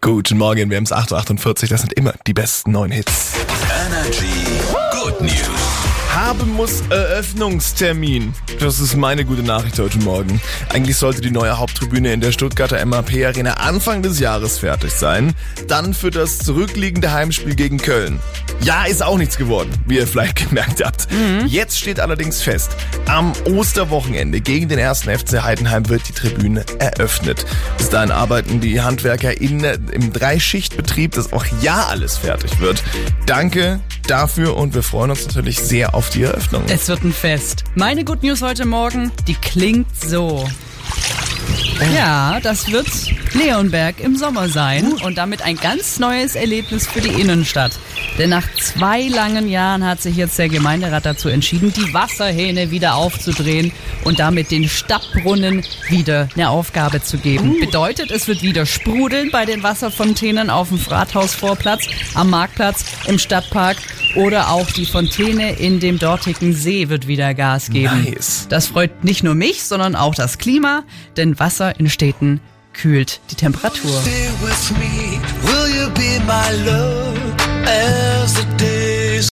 Guten Morgen, wir haben es 8.48 das sind immer die besten neuen Hits. Energy Good News. Haben muss Eröffnungstermin. Das ist meine gute Nachricht heute Morgen. Eigentlich sollte die neue Haupttribüne in der Stuttgarter MAP Arena Anfang des Jahres fertig sein. Dann für das zurückliegende Heimspiel gegen Köln. Ja, ist auch nichts geworden, wie ihr vielleicht gemerkt habt. Jetzt steht allerdings fest, am Osterwochenende gegen den ersten FC Heidenheim wird die Tribüne eröffnet. Bis dahin arbeiten die Handwerker in, im Dreischichtbetrieb, dass auch ja alles fertig wird. Danke dafür und wir freuen uns natürlich sehr auf die Eröffnung. Es wird ein Fest. Meine Good News heute Morgen, die klingt so. Ja, das wird Leonberg im Sommer sein und damit ein ganz neues Erlebnis für die Innenstadt. Denn nach zwei langen Jahren hat sich jetzt der Gemeinderat dazu entschieden, die Wasserhähne wieder aufzudrehen und damit den Stadtbrunnen wieder eine Aufgabe zu geben. Bedeutet, es wird wieder sprudeln bei den Wasserfontänen auf dem Rathausvorplatz, am Marktplatz, im Stadtpark oder auch die Fontäne in dem dortigen See wird wieder Gas geben. Nice. Das freut nicht nur mich, sondern auch das Klima, denn Wasser in Städten kühlt die Temperatur. Stay with me, will you be my love